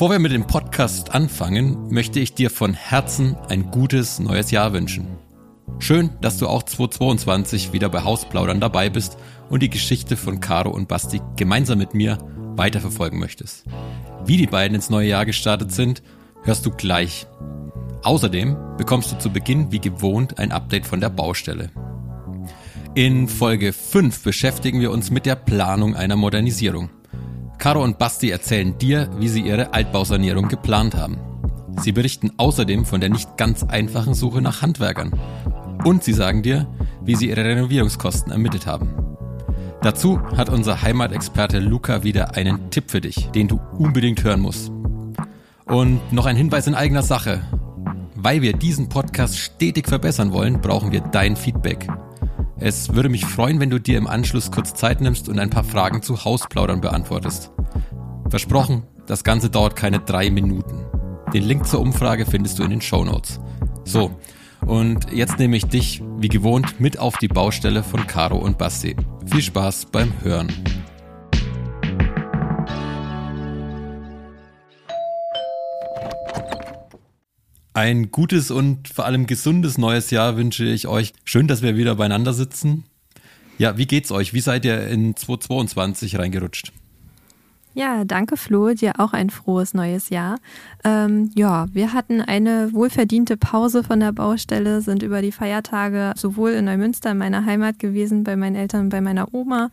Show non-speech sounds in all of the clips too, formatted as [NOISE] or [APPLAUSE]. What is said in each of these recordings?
Bevor wir mit dem Podcast anfangen, möchte ich dir von Herzen ein gutes neues Jahr wünschen. Schön, dass du auch 2022 wieder bei Hausplaudern dabei bist und die Geschichte von Caro und Basti gemeinsam mit mir weiterverfolgen möchtest. Wie die beiden ins neue Jahr gestartet sind, hörst du gleich. Außerdem bekommst du zu Beginn wie gewohnt ein Update von der Baustelle. In Folge 5 beschäftigen wir uns mit der Planung einer Modernisierung. Caro und Basti erzählen dir, wie sie ihre Altbausanierung geplant haben. Sie berichten außerdem von der nicht ganz einfachen Suche nach Handwerkern. Und sie sagen dir, wie sie ihre Renovierungskosten ermittelt haben. Dazu hat unser Heimatexperte Luca wieder einen Tipp für dich, den du unbedingt hören musst. Und noch ein Hinweis in eigener Sache. Weil wir diesen Podcast stetig verbessern wollen, brauchen wir dein Feedback. Es würde mich freuen, wenn du dir im Anschluss kurz Zeit nimmst und ein paar Fragen zu Hausplaudern beantwortest. Versprochen, das Ganze dauert keine drei Minuten. Den Link zur Umfrage findest du in den Show Notes. So, und jetzt nehme ich dich, wie gewohnt, mit auf die Baustelle von Caro und Basti. Viel Spaß beim Hören. Ein gutes und vor allem gesundes neues Jahr wünsche ich euch. Schön, dass wir wieder beieinander sitzen. Ja, wie geht's euch? Wie seid ihr in 2022 reingerutscht? Ja, danke Flo, dir auch ein frohes neues Jahr. Ähm, ja, wir hatten eine wohlverdiente Pause von der Baustelle, sind über die Feiertage sowohl in Neumünster, in meiner Heimat gewesen, bei meinen Eltern bei meiner Oma,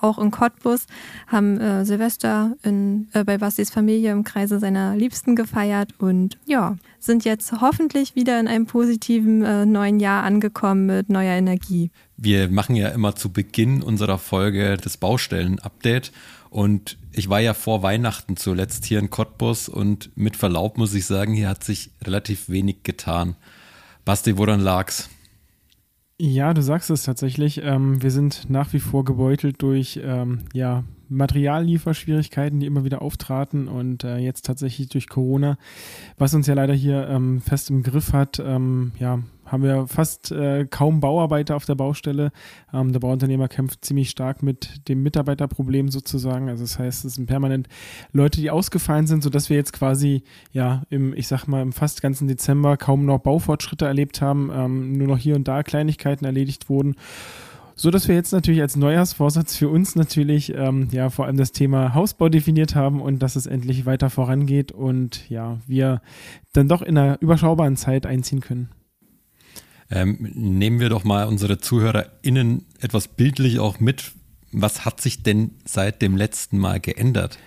auch in Cottbus, haben äh, Silvester in, äh, bei Bastis Familie im Kreise seiner Liebsten gefeiert und ja, sind jetzt hoffentlich wieder in einem positiven äh, neuen Jahr angekommen mit neuer Energie. Wir machen ja immer zu Beginn unserer Folge das Baustellen-Update und ich war ja vor Weihnachten zuletzt hier in Cottbus und mit Verlaub muss ich sagen, hier hat sich relativ wenig getan. Basti, woran lag's? Ja, du sagst es tatsächlich. Ähm, wir sind nach wie vor gebeutelt durch ähm, ja, Materiallieferschwierigkeiten, die immer wieder auftraten und äh, jetzt tatsächlich durch Corona, was uns ja leider hier ähm, fest im Griff hat, ähm, ja, haben wir fast äh, kaum Bauarbeiter auf der Baustelle. Ähm, der Bauunternehmer kämpft ziemlich stark mit dem Mitarbeiterproblem sozusagen. Also das heißt, es sind permanent Leute, die ausgefallen sind, sodass wir jetzt quasi ja im, ich sag mal, im fast ganzen Dezember kaum noch Baufortschritte erlebt haben, ähm, nur noch hier und da Kleinigkeiten erledigt wurden. So dass wir jetzt natürlich als Neujahrsvorsatz für uns natürlich ähm, ja vor allem das Thema Hausbau definiert haben und dass es endlich weiter vorangeht und ja, wir dann doch in einer überschaubaren Zeit einziehen können. Ähm, nehmen wir doch mal unsere ZuhörerInnen etwas bildlich auch mit. Was hat sich denn seit dem letzten Mal geändert?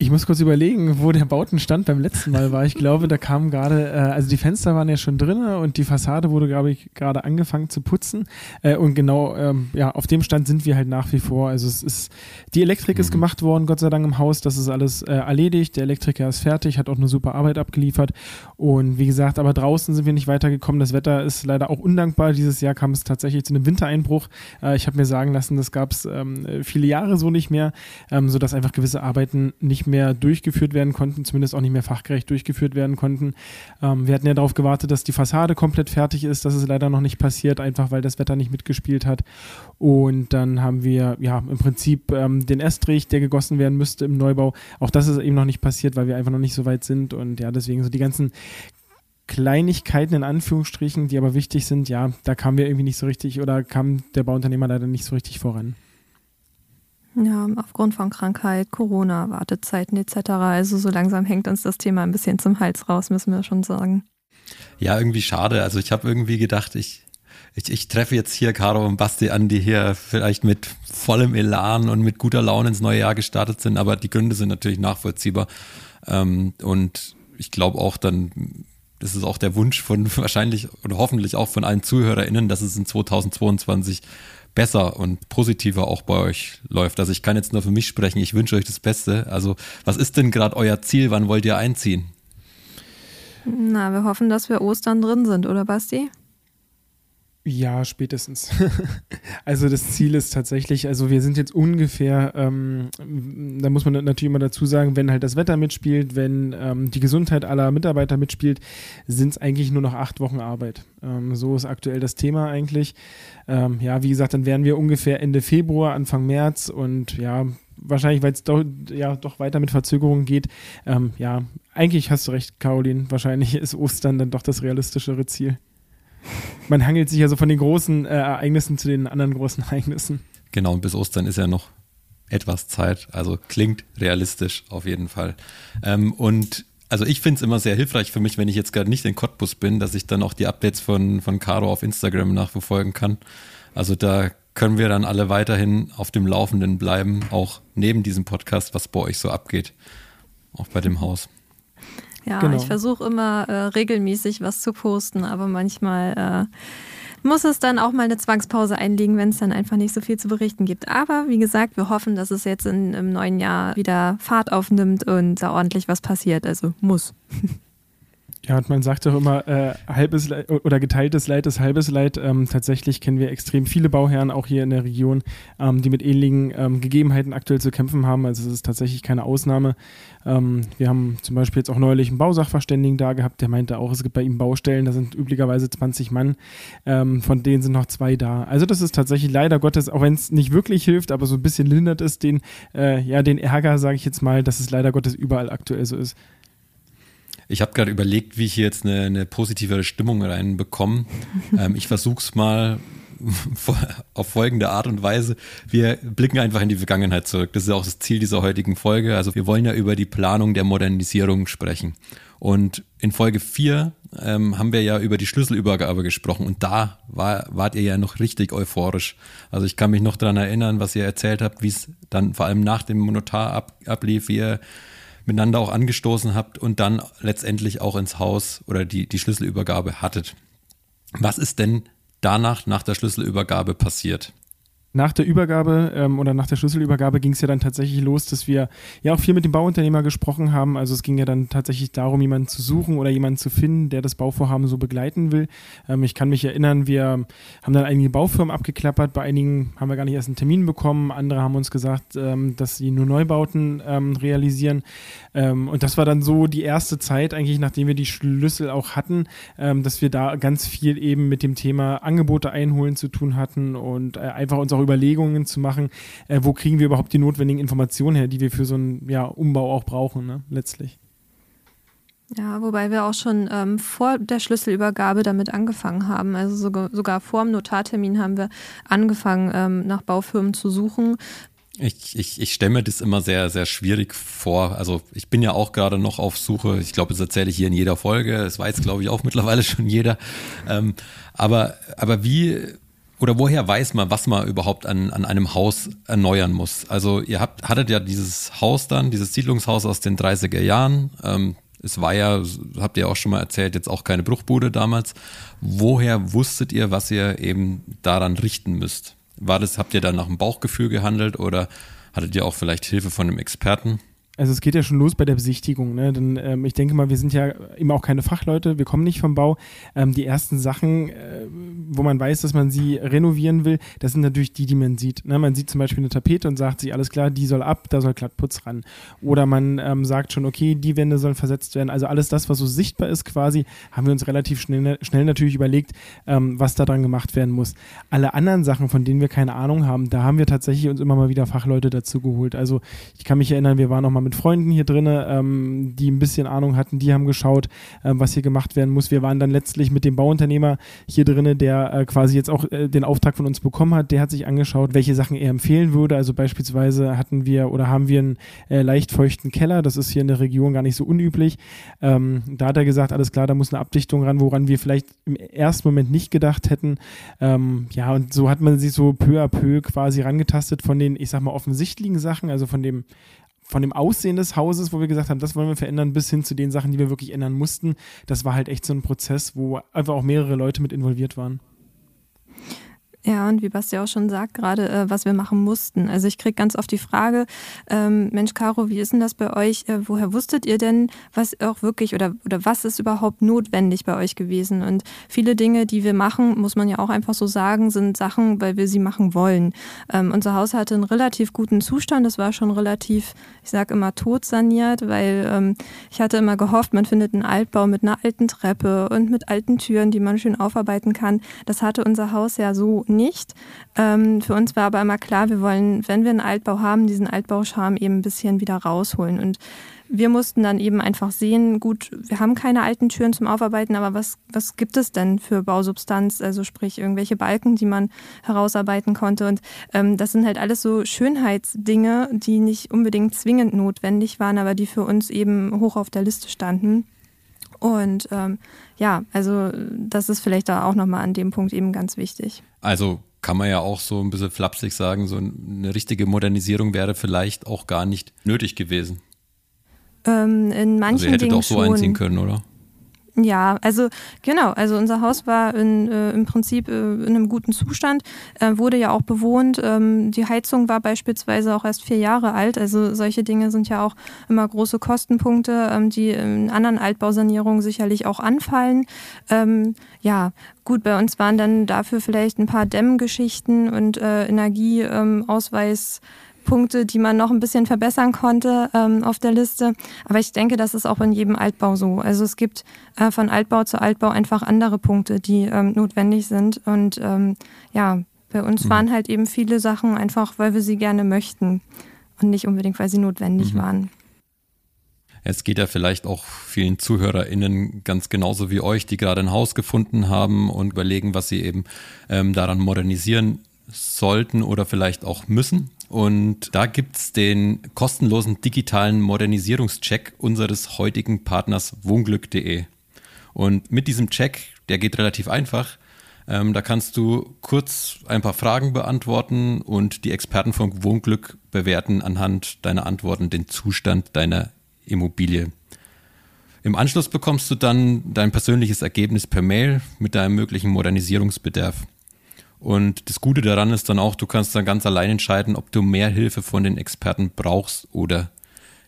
Ich muss kurz überlegen, wo der Bautenstand beim letzten Mal war. Ich glaube, da kam gerade, äh, also die Fenster waren ja schon drin und die Fassade wurde, glaube ich, gerade angefangen zu putzen. Äh, und genau, ähm, ja, auf dem Stand sind wir halt nach wie vor. Also es ist, die Elektrik mhm. ist gemacht worden, Gott sei Dank im Haus. Das ist alles äh, erledigt. Der Elektriker ist fertig, hat auch eine super Arbeit abgeliefert. Und wie gesagt, aber draußen sind wir nicht weitergekommen. Das Wetter ist leider auch undankbar. Dieses Jahr kam es tatsächlich zu einem Wintereinbruch. Äh, ich habe mir sagen lassen, das gab es ähm, viele Jahre so nicht mehr, ähm, sodass einfach gewisse Arbeiten nicht mehr durchgeführt werden konnten, zumindest auch nicht mehr fachgerecht durchgeführt werden konnten. Ähm, wir hatten ja darauf gewartet, dass die Fassade komplett fertig ist. Das ist leider noch nicht passiert, einfach weil das Wetter nicht mitgespielt hat. Und dann haben wir ja im Prinzip ähm, den Estrich, der gegossen werden müsste im Neubau. Auch das ist eben noch nicht passiert, weil wir einfach noch nicht so weit sind. Und ja, deswegen so die ganzen Kleinigkeiten in Anführungsstrichen, die aber wichtig sind, ja, da kamen wir irgendwie nicht so richtig oder kam der Bauunternehmer leider nicht so richtig voran. Ja, aufgrund von Krankheit, Corona, Wartezeiten etc. Also so langsam hängt uns das Thema ein bisschen zum Hals raus, müssen wir schon sagen. Ja, irgendwie schade. Also ich habe irgendwie gedacht, ich, ich, ich treffe jetzt hier Caro und Basti an, die hier vielleicht mit vollem Elan und mit guter Laune ins neue Jahr gestartet sind, aber die Gründe sind natürlich nachvollziehbar. Ähm, und ich glaube auch dann, das ist auch der Wunsch von [LAUGHS] wahrscheinlich oder hoffentlich auch von allen ZuhörerInnen, dass es in 2022 besser und positiver auch bei euch läuft. Also ich kann jetzt nur für mich sprechen, ich wünsche euch das Beste. Also was ist denn gerade euer Ziel? Wann wollt ihr einziehen? Na, wir hoffen, dass wir Ostern drin sind, oder Basti? Ja, spätestens. [LAUGHS] also das Ziel ist tatsächlich, also wir sind jetzt ungefähr, ähm, da muss man natürlich immer dazu sagen, wenn halt das Wetter mitspielt, wenn ähm, die Gesundheit aller Mitarbeiter mitspielt, sind es eigentlich nur noch acht Wochen Arbeit. Ähm, so ist aktuell das Thema eigentlich. Ähm, ja, wie gesagt, dann wären wir ungefähr Ende Februar, Anfang März und ja, wahrscheinlich, weil es doch, ja, doch weiter mit Verzögerungen geht. Ähm, ja, eigentlich hast du recht, Caroline. Wahrscheinlich ist Ostern dann doch das realistischere Ziel. Man hangelt sich also von den großen äh, Ereignissen zu den anderen großen Ereignissen. Genau, und bis Ostern ist ja noch etwas Zeit. Also klingt realistisch auf jeden Fall. Ähm, und also ich finde es immer sehr hilfreich für mich, wenn ich jetzt gerade nicht in Cottbus bin, dass ich dann auch die Updates von, von Caro auf Instagram nachverfolgen kann. Also da können wir dann alle weiterhin auf dem Laufenden bleiben, auch neben diesem Podcast, was bei euch so abgeht. Auch bei dem Haus. Ja, genau. ich versuche immer äh, regelmäßig was zu posten, aber manchmal äh, muss es dann auch mal eine Zwangspause einlegen, wenn es dann einfach nicht so viel zu berichten gibt. Aber wie gesagt, wir hoffen, dass es jetzt in, im neuen Jahr wieder Fahrt aufnimmt und da ordentlich was passiert. Also muss. [LAUGHS] Ja, und man sagt doch immer, äh, halbes Leid oder geteiltes Leid ist halbes Leid. Ähm, tatsächlich kennen wir extrem viele Bauherren, auch hier in der Region, ähm, die mit ähnlichen ähm, Gegebenheiten aktuell zu kämpfen haben. Also es ist tatsächlich keine Ausnahme. Ähm, wir haben zum Beispiel jetzt auch neulich einen Bausachverständigen da gehabt, der meinte auch, es gibt bei ihm Baustellen, da sind üblicherweise 20 Mann, ähm, von denen sind noch zwei da. Also das ist tatsächlich leider Gottes, auch wenn es nicht wirklich hilft, aber so ein bisschen lindert es den, äh, ja, den Ärger, sage ich jetzt mal, dass es leider Gottes überall aktuell so ist. Ich habe gerade überlegt, wie ich hier jetzt eine, eine positivere Stimmung reinbekomme. [LAUGHS] ähm, ich versuche es mal auf folgende Art und Weise. Wir blicken einfach in die Vergangenheit zurück. Das ist auch das Ziel dieser heutigen Folge. Also wir wollen ja über die Planung der Modernisierung sprechen. Und in Folge 4 ähm, haben wir ja über die Schlüsselübergabe gesprochen und da war, wart ihr ja noch richtig euphorisch. Also ich kann mich noch daran erinnern, was ihr erzählt habt, wie es dann vor allem nach dem Monotar ab, ablief, wie ihr miteinander auch angestoßen habt und dann letztendlich auch ins Haus oder die, die Schlüsselübergabe hattet. Was ist denn danach, nach der Schlüsselübergabe passiert? Nach der Übergabe ähm, oder nach der Schlüsselübergabe ging es ja dann tatsächlich los, dass wir ja auch viel mit dem Bauunternehmer gesprochen haben. Also es ging ja dann tatsächlich darum, jemanden zu suchen oder jemanden zu finden, der das Bauvorhaben so begleiten will. Ähm, ich kann mich erinnern, wir haben dann einige Baufirmen abgeklappert. Bei einigen haben wir gar nicht erst einen Termin bekommen. Andere haben uns gesagt, ähm, dass sie nur Neubauten ähm, realisieren. Ähm, und das war dann so die erste Zeit eigentlich, nachdem wir die Schlüssel auch hatten, ähm, dass wir da ganz viel eben mit dem Thema Angebote einholen zu tun hatten und äh, einfach uns auch auch Überlegungen zu machen, äh, wo kriegen wir überhaupt die notwendigen Informationen her, die wir für so einen ja, Umbau auch brauchen, ne, letztlich. Ja, wobei wir auch schon ähm, vor der Schlüsselübergabe damit angefangen haben. Also sogar, sogar vor dem Notartermin haben wir angefangen, ähm, nach Baufirmen zu suchen. Ich, ich, ich stelle mir das immer sehr, sehr schwierig vor. Also ich bin ja auch gerade noch auf Suche. Ich glaube, das erzähle ich hier in jeder Folge. Das weiß, glaube ich, auch mittlerweile schon jeder. Ähm, aber, aber wie oder woher weiß man, was man überhaupt an, an einem Haus erneuern muss? Also ihr habt, hattet ja dieses Haus dann, dieses Siedlungshaus aus den 30er Jahren. Ähm, es war ja, habt ihr auch schon mal erzählt, jetzt auch keine Bruchbude damals. Woher wusstet ihr, was ihr eben daran richten müsst? War das, habt ihr dann nach dem Bauchgefühl gehandelt oder hattet ihr auch vielleicht Hilfe von einem Experten? Also es geht ja schon los bei der Besichtigung. Ne? Denn ähm, ich denke mal, wir sind ja immer auch keine Fachleute, wir kommen nicht vom Bau. Ähm, die ersten Sachen, äh, wo man weiß, dass man sie renovieren will, das sind natürlich die, die man sieht. Ne? Man sieht zum Beispiel eine Tapete und sagt sich, alles klar, die soll ab, da soll Glattputz ran. Oder man ähm, sagt schon, okay, die Wände sollen versetzt werden. Also alles das, was so sichtbar ist quasi, haben wir uns relativ schnell, schnell natürlich überlegt, ähm, was dran gemacht werden muss. Alle anderen Sachen, von denen wir keine Ahnung haben, da haben wir tatsächlich uns immer mal wieder Fachleute dazu geholt. Also ich kann mich erinnern, wir waren noch mal mit mit Freunden hier drin, ähm, die ein bisschen Ahnung hatten, die haben geschaut, ähm, was hier gemacht werden muss. Wir waren dann letztlich mit dem Bauunternehmer hier drin, der äh, quasi jetzt auch äh, den Auftrag von uns bekommen hat. Der hat sich angeschaut, welche Sachen er empfehlen würde. Also beispielsweise hatten wir oder haben wir einen äh, leicht feuchten Keller. Das ist hier in der Region gar nicht so unüblich. Ähm, da hat er gesagt, alles klar, da muss eine Abdichtung ran, woran wir vielleicht im ersten Moment nicht gedacht hätten. Ähm, ja, und so hat man sich so peu à peu quasi rangetastet von den, ich sag mal, offensichtlichen Sachen, also von dem von dem Aussehen des Hauses, wo wir gesagt haben, das wollen wir verändern, bis hin zu den Sachen, die wir wirklich ändern mussten. Das war halt echt so ein Prozess, wo einfach auch mehrere Leute mit involviert waren. Ja, und wie Basti auch schon sagt, gerade äh, was wir machen mussten. Also ich kriege ganz oft die Frage, ähm, Mensch, Caro, wie ist denn das bei euch? Äh, woher wusstet ihr denn, was auch wirklich oder, oder was ist überhaupt notwendig bei euch gewesen? Und viele Dinge, die wir machen, muss man ja auch einfach so sagen, sind Sachen, weil wir sie machen wollen. Ähm, unser Haus hatte einen relativ guten Zustand. Das war schon relativ, ich sage immer, tot saniert, weil ähm, ich hatte immer gehofft, man findet einen Altbau mit einer alten Treppe und mit alten Türen, die man schön aufarbeiten kann. Das hatte unser Haus ja so nicht nicht. Ähm, für uns war aber immer klar, wir wollen, wenn wir einen Altbau haben, diesen Altbauscham eben ein bisschen wieder rausholen. Und wir mussten dann eben einfach sehen, gut, wir haben keine alten Türen zum Aufarbeiten, aber was, was gibt es denn für Bausubstanz, also sprich irgendwelche Balken, die man herausarbeiten konnte. Und ähm, das sind halt alles so Schönheitsdinge, die nicht unbedingt zwingend notwendig waren, aber die für uns eben hoch auf der Liste standen. Und ähm, ja, also das ist vielleicht da auch nochmal an dem Punkt eben ganz wichtig. Also kann man ja auch so ein bisschen flapsig sagen, so eine richtige Modernisierung wäre vielleicht auch gar nicht nötig gewesen. Ähm, in manchen also ihr hättet Dingen auch so schon. einziehen können, oder? Ja, also genau, also unser Haus war in, äh, im Prinzip äh, in einem guten Zustand, äh, wurde ja auch bewohnt. Ähm, die Heizung war beispielsweise auch erst vier Jahre alt. Also solche Dinge sind ja auch immer große Kostenpunkte, ähm, die in anderen Altbausanierungen sicherlich auch anfallen. Ähm, ja, gut, bei uns waren dann dafür vielleicht ein paar Dämmgeschichten und äh, Energieausweis. Punkte, die man noch ein bisschen verbessern konnte ähm, auf der Liste. Aber ich denke, das ist auch in jedem Altbau so. Also es gibt äh, von Altbau zu Altbau einfach andere Punkte, die ähm, notwendig sind. Und ähm, ja, bei uns mhm. waren halt eben viele Sachen einfach, weil wir sie gerne möchten und nicht unbedingt, weil sie notwendig mhm. waren. Es geht ja vielleicht auch vielen ZuhörerInnen ganz genauso wie euch, die gerade ein Haus gefunden haben und überlegen, was sie eben ähm, daran modernisieren sollten oder vielleicht auch müssen. Und da gibt's den kostenlosen digitalen Modernisierungscheck unseres heutigen Partners wohnglück.de. Und mit diesem Check, der geht relativ einfach, ähm, da kannst du kurz ein paar Fragen beantworten und die Experten von Wohnglück bewerten anhand deiner Antworten den Zustand deiner Immobilie. Im Anschluss bekommst du dann dein persönliches Ergebnis per Mail mit deinem möglichen Modernisierungsbedarf. Und das Gute daran ist dann auch, du kannst dann ganz allein entscheiden, ob du mehr Hilfe von den Experten brauchst oder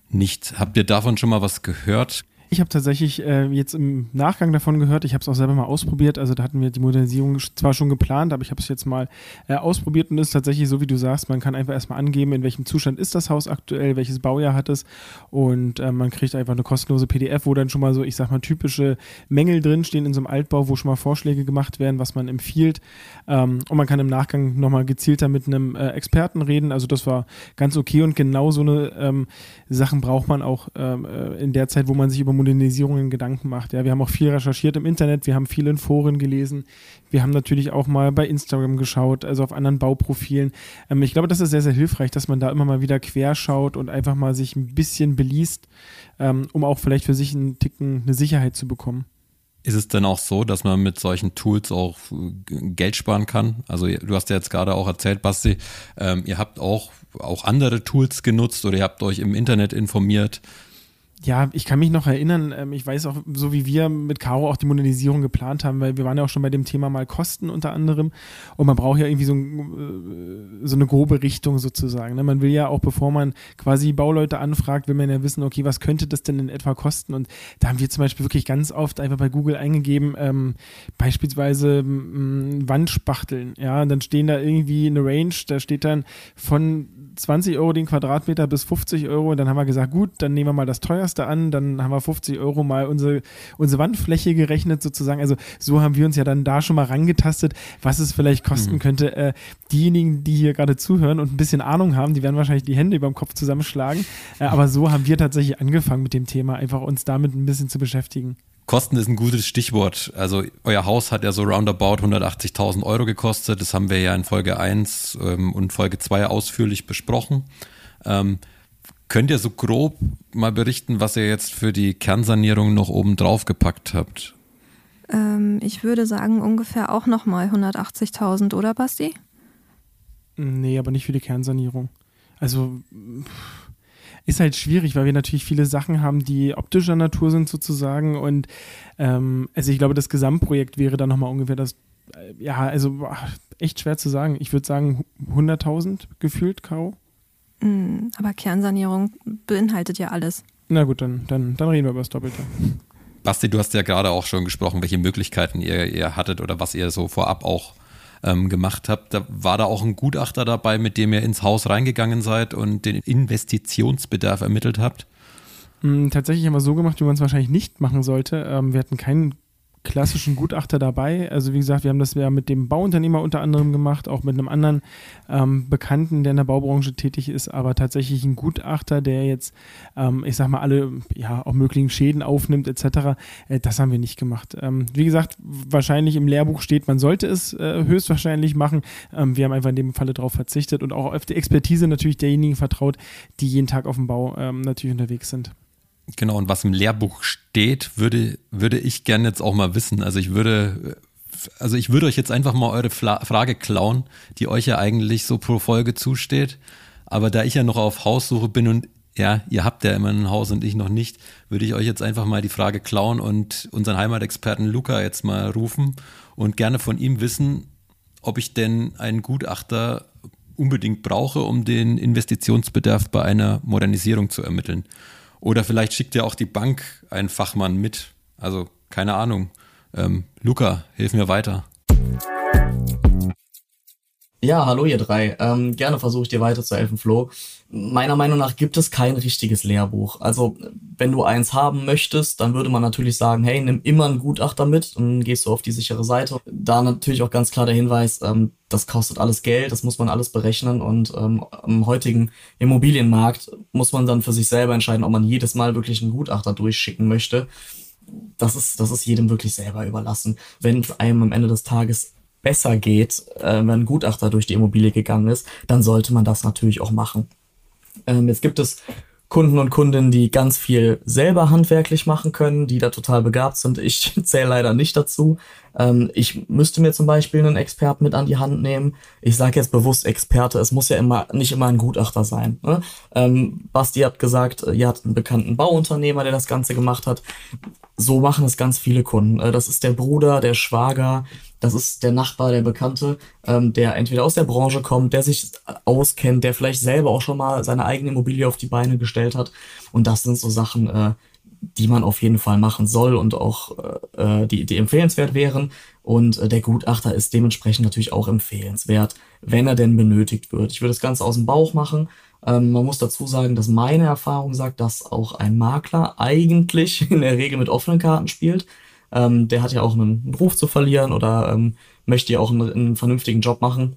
nicht. Habt ihr davon schon mal was gehört? Ich habe tatsächlich äh, jetzt im Nachgang davon gehört, ich habe es auch selber mal ausprobiert, also da hatten wir die Modernisierung zwar schon geplant, aber ich habe es jetzt mal äh, ausprobiert und ist tatsächlich so, wie du sagst, man kann einfach erstmal angeben, in welchem Zustand ist das Haus aktuell, welches Baujahr hat es und äh, man kriegt einfach eine kostenlose PDF, wo dann schon mal so, ich sag mal, typische Mängel drinstehen in so einem Altbau, wo schon mal Vorschläge gemacht werden, was man empfiehlt ähm, und man kann im Nachgang nochmal gezielter mit einem äh, Experten reden, also das war ganz okay und genau so eine ähm, Sachen braucht man auch ähm, äh, in der Zeit, wo man sich über Modernisierungen Gedanken macht. Ja, wir haben auch viel recherchiert im Internet, wir haben viel in Foren gelesen, wir haben natürlich auch mal bei Instagram geschaut, also auf anderen Bauprofilen. Ähm, ich glaube, das ist sehr, sehr hilfreich, dass man da immer mal wieder querschaut und einfach mal sich ein bisschen beliest, ähm, um auch vielleicht für sich einen Ticken eine Sicherheit zu bekommen. Ist es denn auch so, dass man mit solchen Tools auch Geld sparen kann? Also du hast ja jetzt gerade auch erzählt, Basti, ähm, ihr habt auch, auch andere Tools genutzt oder ihr habt euch im Internet informiert. Ja, ich kann mich noch erinnern, ähm, ich weiß auch, so wie wir mit Caro auch die Modernisierung geplant haben, weil wir waren ja auch schon bei dem Thema mal Kosten unter anderem und man braucht ja irgendwie so, äh, so eine grobe Richtung sozusagen. Ne? Man will ja auch, bevor man quasi Bauleute anfragt, will man ja wissen, okay, was könnte das denn in etwa kosten? Und da haben wir zum Beispiel wirklich ganz oft einfach bei Google eingegeben, ähm, beispielsweise ähm, Wandspachteln, ja, und dann stehen da irgendwie eine Range, da steht dann von 20 Euro den Quadratmeter bis 50 Euro und dann haben wir gesagt, gut, dann nehmen wir mal das teuerste teuerste an, dann haben wir 50 Euro mal unsere, unsere Wandfläche gerechnet sozusagen. Also so haben wir uns ja dann da schon mal rangetastet, was es vielleicht kosten mhm. könnte. Äh, diejenigen, die hier gerade zuhören und ein bisschen Ahnung haben, die werden wahrscheinlich die Hände über dem Kopf zusammenschlagen. Äh, aber so haben wir tatsächlich angefangen mit dem Thema, einfach uns damit ein bisschen zu beschäftigen. Kosten ist ein gutes Stichwort. Also euer Haus hat ja so roundabout 180.000 Euro gekostet. Das haben wir ja in Folge 1 ähm, und Folge 2 ausführlich besprochen. Ähm, Könnt ihr so grob mal berichten, was ihr jetzt für die Kernsanierung noch oben drauf gepackt habt? Ähm, ich würde sagen ungefähr auch nochmal 180.000, oder Basti? Nee, aber nicht für die Kernsanierung. Also ist halt schwierig, weil wir natürlich viele Sachen haben, die optischer Natur sind sozusagen. Und ähm, also ich glaube, das Gesamtprojekt wäre dann nochmal ungefähr das, äh, ja, also echt schwer zu sagen. Ich würde sagen 100.000 gefühlt, Kau. Mm, aber Kernsanierung beinhaltet ja alles. Na gut, dann, dann, dann reden wir über das Doppelte. Basti, du hast ja gerade auch schon gesprochen, welche Möglichkeiten ihr, ihr hattet oder was ihr so vorab auch ähm, gemacht habt. Da war da auch ein Gutachter dabei, mit dem ihr ins Haus reingegangen seid und den Investitionsbedarf ermittelt habt? Mm, tatsächlich haben wir so gemacht, wie man es wahrscheinlich nicht machen sollte. Ähm, wir hatten keinen klassischen Gutachter dabei. Also wie gesagt, wir haben das ja mit dem Bauunternehmer unter anderem gemacht, auch mit einem anderen ähm, Bekannten, der in der Baubranche tätig ist, aber tatsächlich ein Gutachter, der jetzt, ähm, ich sag mal, alle ja auch möglichen Schäden aufnimmt etc. Äh, das haben wir nicht gemacht. Ähm, wie gesagt, wahrscheinlich im Lehrbuch steht, man sollte es äh, höchstwahrscheinlich machen. Ähm, wir haben einfach in dem Falle darauf verzichtet und auch auf die Expertise natürlich derjenigen vertraut, die jeden Tag auf dem Bau ähm, natürlich unterwegs sind. Genau, und was im Lehrbuch steht, würde, würde ich gerne jetzt auch mal wissen. Also ich würde, also ich würde euch jetzt einfach mal eure Fla Frage klauen, die euch ja eigentlich so pro Folge zusteht. Aber da ich ja noch auf Haussuche bin und ja, ihr habt ja immer ein Haus und ich noch nicht, würde ich euch jetzt einfach mal die Frage klauen und unseren Heimatexperten Luca jetzt mal rufen und gerne von ihm wissen, ob ich denn einen Gutachter unbedingt brauche, um den Investitionsbedarf bei einer Modernisierung zu ermitteln. Oder vielleicht schickt ja auch die Bank einen Fachmann mit. Also keine Ahnung. Ähm, Luca, hilf mir weiter. Ja, hallo ihr drei. Ähm, gerne versuche ich dir weiterzuhelfen, Flo. Meiner Meinung nach gibt es kein richtiges Lehrbuch. Also, wenn du eins haben möchtest, dann würde man natürlich sagen, hey, nimm immer einen Gutachter mit und gehst du auf die sichere Seite. Da natürlich auch ganz klar der Hinweis, ähm, das kostet alles Geld, das muss man alles berechnen und ähm, am heutigen Immobilienmarkt muss man dann für sich selber entscheiden, ob man jedes Mal wirklich einen Gutachter durchschicken möchte. Das ist, das ist jedem wirklich selber überlassen. Wenn einem am Ende des Tages besser geht, äh, wenn ein Gutachter durch die Immobilie gegangen ist, dann sollte man das natürlich auch machen. Ähm, jetzt gibt es Kunden und Kundinnen, die ganz viel selber handwerklich machen können, die da total begabt sind. Ich [LAUGHS] zähle leider nicht dazu. Ähm, ich müsste mir zum Beispiel einen Experten mit an die Hand nehmen. Ich sage jetzt bewusst Experte, es muss ja immer nicht immer ein Gutachter sein. Ne? Ähm, Basti hat gesagt, ihr habt einen bekannten Bauunternehmer, der das Ganze gemacht hat. So machen es ganz viele Kunden. Äh, das ist der Bruder, der Schwager, das ist der Nachbar, der Bekannte, ähm, der entweder aus der Branche kommt, der sich auskennt, der vielleicht selber auch schon mal seine eigene Immobilie auf die Beine gestellt hat. Und das sind so Sachen, äh, die man auf jeden Fall machen soll und auch äh, äh die, die empfehlenswert wären. Und äh, der Gutachter ist dementsprechend natürlich auch empfehlenswert, wenn er denn benötigt wird. Ich würde das Ganze aus dem Bauch machen. Ähm, man muss dazu sagen, dass meine Erfahrung sagt, dass auch ein Makler eigentlich [LAUGHS] in der Regel mit offenen Karten spielt. Ähm, der hat ja auch einen, Ruf zu verlieren oder ähm, möchte ja auch einen, einen vernünftigen Job machen.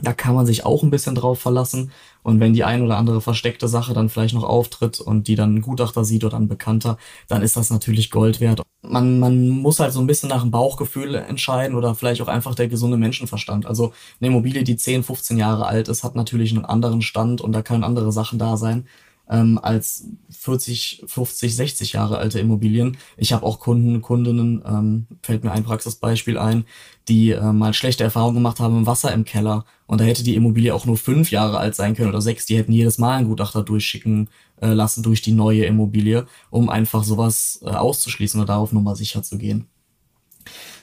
Da kann man sich auch ein bisschen drauf verlassen. Und wenn die ein oder andere versteckte Sache dann vielleicht noch auftritt und die dann ein Gutachter sieht oder ein Bekannter, dann ist das natürlich Gold wert. Man, man muss halt so ein bisschen nach dem Bauchgefühl entscheiden oder vielleicht auch einfach der gesunde Menschenverstand. Also eine Immobilie, die 10, 15 Jahre alt ist, hat natürlich einen anderen Stand und da können andere Sachen da sein ähm, als 40, 50, 60 Jahre alte Immobilien. Ich habe auch Kunden, Kundinnen, ähm, fällt mir ein Praxisbeispiel ein, die äh, mal schlechte Erfahrungen gemacht haben im Wasser im Keller. Und da hätte die Immobilie auch nur fünf Jahre alt sein können oder sechs. Die hätten jedes Mal einen Gutachter durchschicken äh, lassen durch die neue Immobilie, um einfach sowas äh, auszuschließen oder darauf nochmal sicher zu gehen.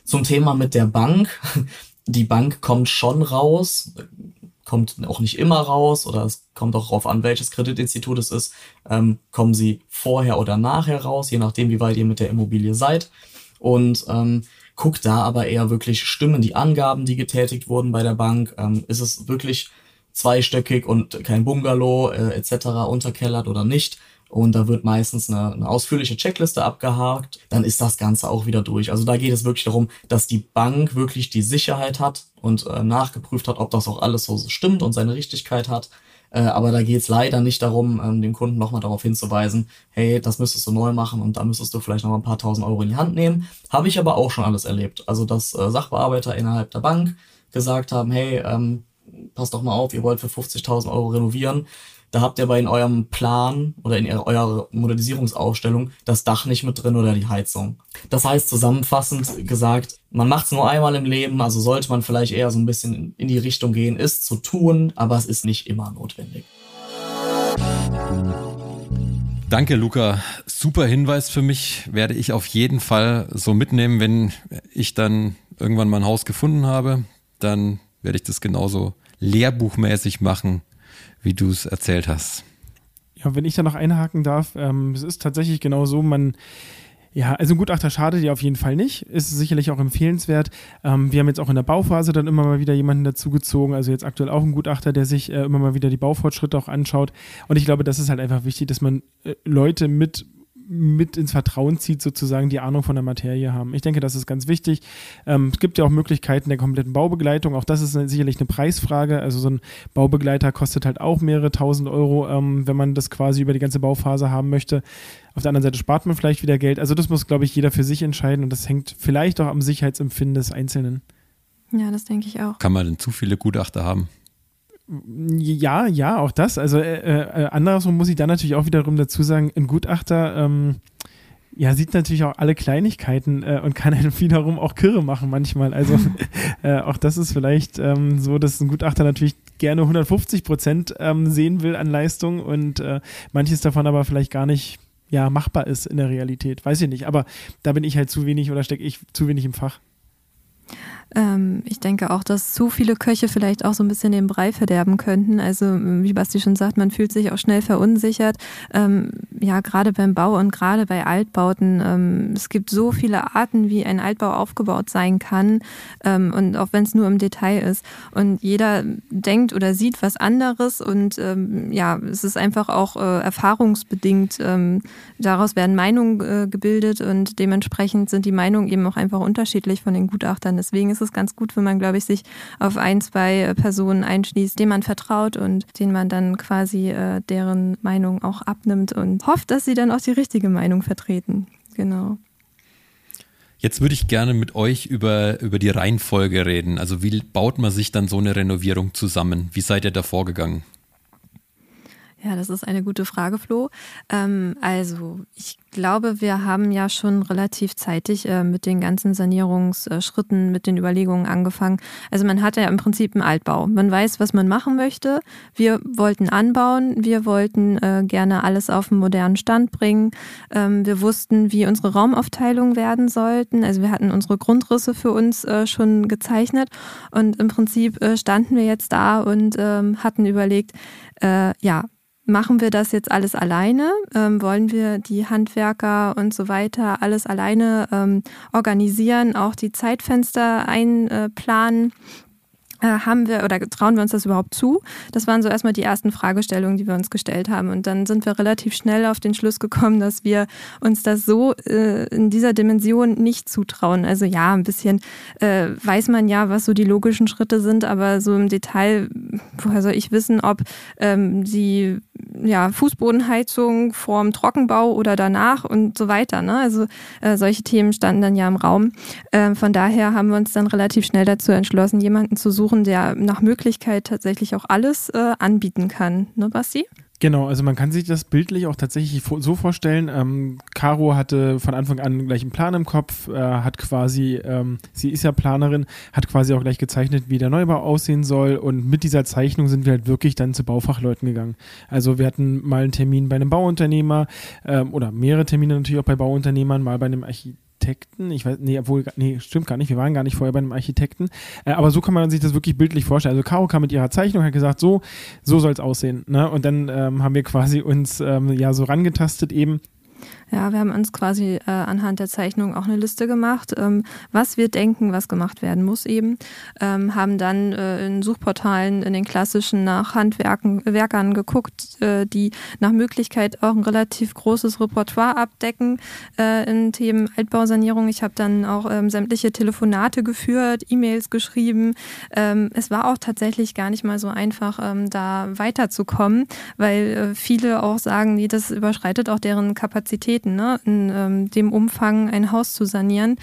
Zum Thema mit der Bank. [LAUGHS] Die Bank kommt schon raus, kommt auch nicht immer raus oder es kommt auch darauf an, welches Kreditinstitut es ist, ähm, kommen sie vorher oder nachher raus, je nachdem, wie weit ihr mit der Immobilie seid. Und ähm, guckt da aber eher wirklich, stimmen die Angaben, die getätigt wurden bei der Bank, ähm, ist es wirklich zweistöckig und kein Bungalow äh, etc. unterkellert oder nicht und da wird meistens eine, eine ausführliche Checkliste abgehakt, dann ist das Ganze auch wieder durch. Also da geht es wirklich darum, dass die Bank wirklich die Sicherheit hat und äh, nachgeprüft hat, ob das auch alles so stimmt und seine Richtigkeit hat. Äh, aber da geht es leider nicht darum, ähm, dem Kunden nochmal darauf hinzuweisen, hey, das müsstest du neu machen und da müsstest du vielleicht noch ein paar tausend Euro in die Hand nehmen. Habe ich aber auch schon alles erlebt. Also dass äh, Sachbearbeiter innerhalb der Bank gesagt haben, hey, ähm, passt doch mal auf, ihr wollt für 50.000 Euro renovieren da habt ihr bei in eurem Plan oder in eurer Modernisierungsausstellung das Dach nicht mit drin oder die Heizung. Das heißt zusammenfassend gesagt, man macht es nur einmal im Leben, also sollte man vielleicht eher so ein bisschen in die Richtung gehen, ist zu tun, aber es ist nicht immer notwendig. Danke, Luca. Super Hinweis für mich. Werde ich auf jeden Fall so mitnehmen, wenn ich dann irgendwann mein Haus gefunden habe. Dann werde ich das genauso lehrbuchmäßig machen, wie du es erzählt hast. Ja, wenn ich da noch einhaken darf, ähm, es ist tatsächlich genau so, man ja, also ein Gutachter schadet dir auf jeden Fall nicht, ist sicherlich auch empfehlenswert. Ähm, wir haben jetzt auch in der Bauphase dann immer mal wieder jemanden dazugezogen, also jetzt aktuell auch ein Gutachter, der sich äh, immer mal wieder die Baufortschritte auch anschaut. Und ich glaube, das ist halt einfach wichtig, dass man äh, Leute mit mit ins Vertrauen zieht, sozusagen die Ahnung von der Materie haben. Ich denke, das ist ganz wichtig. Ähm, es gibt ja auch Möglichkeiten der kompletten Baubegleitung. Auch das ist eine, sicherlich eine Preisfrage. Also so ein Baubegleiter kostet halt auch mehrere tausend Euro, ähm, wenn man das quasi über die ganze Bauphase haben möchte. Auf der anderen Seite spart man vielleicht wieder Geld. Also das muss, glaube ich, jeder für sich entscheiden und das hängt vielleicht auch am Sicherheitsempfinden des Einzelnen. Ja, das denke ich auch. Kann man denn zu viele Gutachter haben? Ja, ja, auch das. Also äh, äh, andersrum muss ich dann natürlich auch wiederum dazu sagen, ein Gutachter ähm, ja, sieht natürlich auch alle Kleinigkeiten äh, und kann einen [LAUGHS] wiederum auch Kirre machen manchmal. Also [LAUGHS] äh, auch das ist vielleicht ähm, so, dass ein Gutachter natürlich gerne 150 Prozent ähm, sehen will an Leistung und äh, manches davon aber vielleicht gar nicht ja, machbar ist in der Realität. Weiß ich nicht, aber da bin ich halt zu wenig oder stecke ich zu wenig im Fach. Ähm, ich denke auch, dass zu viele Köche vielleicht auch so ein bisschen den Brei verderben könnten. Also wie Basti schon sagt, man fühlt sich auch schnell verunsichert. Ähm, ja, gerade beim Bau und gerade bei Altbauten. Ähm, es gibt so viele Arten, wie ein Altbau aufgebaut sein kann. Ähm, und auch wenn es nur im Detail ist. Und jeder denkt oder sieht was anderes. Und ähm, ja, es ist einfach auch äh, erfahrungsbedingt. Ähm, daraus werden Meinungen äh, gebildet und dementsprechend sind die Meinungen eben auch einfach unterschiedlich von den Gutachtern. Deswegen ist es ganz gut, wenn man, glaube ich, sich auf ein, zwei äh, Personen einschließt, denen man vertraut und denen man dann quasi äh, deren Meinung auch abnimmt und hofft, dass sie dann auch die richtige Meinung vertreten. Genau. Jetzt würde ich gerne mit euch über, über die Reihenfolge reden. Also wie baut man sich dann so eine Renovierung zusammen? Wie seid ihr da vorgegangen? Ja, das ist eine gute Frage, Flo. Ähm, also, ich glaube, wir haben ja schon relativ zeitig äh, mit den ganzen Sanierungsschritten, mit den Überlegungen angefangen. Also, man hat ja im Prinzip einen Altbau. Man weiß, was man machen möchte. Wir wollten anbauen. Wir wollten äh, gerne alles auf einen modernen Stand bringen. Ähm, wir wussten, wie unsere Raumaufteilungen werden sollten. Also, wir hatten unsere Grundrisse für uns äh, schon gezeichnet. Und im Prinzip äh, standen wir jetzt da und ähm, hatten überlegt, äh, ja, Machen wir das jetzt alles alleine? Ähm, wollen wir die Handwerker und so weiter alles alleine ähm, organisieren, auch die Zeitfenster einplanen? Äh, haben wir oder trauen wir uns das überhaupt zu? Das waren so erstmal die ersten Fragestellungen, die wir uns gestellt haben. Und dann sind wir relativ schnell auf den Schluss gekommen, dass wir uns das so äh, in dieser Dimension nicht zutrauen. Also ja, ein bisschen äh, weiß man ja, was so die logischen Schritte sind, aber so im Detail, woher soll ich wissen, ob ähm, die ja, Fußbodenheizung vorm Trockenbau oder danach und so weiter. Ne? Also äh, solche Themen standen dann ja im Raum. Äh, von daher haben wir uns dann relativ schnell dazu entschlossen, jemanden zu suchen, der nach Möglichkeit tatsächlich auch alles äh, anbieten kann. Ne, Basti? Genau, also man kann sich das bildlich auch tatsächlich so vorstellen. Ähm, Caro hatte von Anfang an gleich einen Plan im Kopf, äh, hat quasi, ähm, sie ist ja Planerin, hat quasi auch gleich gezeichnet, wie der Neubau aussehen soll. Und mit dieser Zeichnung sind wir halt wirklich dann zu Baufachleuten gegangen. Also wir hatten mal einen Termin bei einem Bauunternehmer ähm, oder mehrere Termine natürlich auch bei Bauunternehmern, mal bei einem Architekten Architekten. Ich weiß, nee, obwohl, nee, stimmt gar nicht. Wir waren gar nicht vorher bei einem Architekten. Äh, aber so kann man sich das wirklich bildlich vorstellen. Also Caro kam mit ihrer Zeichnung, hat gesagt, so, so soll es aussehen. Ne? Und dann ähm, haben wir quasi uns ähm, ja so rangetastet eben ja, wir haben uns quasi äh, anhand der Zeichnung auch eine Liste gemacht, ähm, was wir denken, was gemacht werden muss eben. Ähm, haben dann äh, in Suchportalen in den klassischen nach Handwerkern geguckt, äh, die nach Möglichkeit auch ein relativ großes Repertoire abdecken äh, in Themen Altbausanierung. Ich habe dann auch ähm, sämtliche Telefonate geführt, E-Mails geschrieben. Ähm, es war auch tatsächlich gar nicht mal so einfach, ähm, da weiterzukommen, weil äh, viele auch sagen, nee, das überschreitet auch deren Kapazität Kapazitäten, ne? in ähm, dem Umfang ein Haus zu sanieren.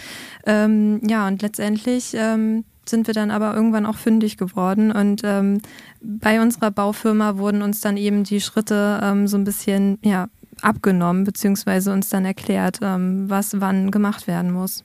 Ähm, ja, und letztendlich ähm, sind wir dann aber irgendwann auch fündig geworden. Und ähm, bei unserer Baufirma wurden uns dann eben die Schritte ähm, so ein bisschen ja, abgenommen, beziehungsweise uns dann erklärt, ähm, was wann gemacht werden muss.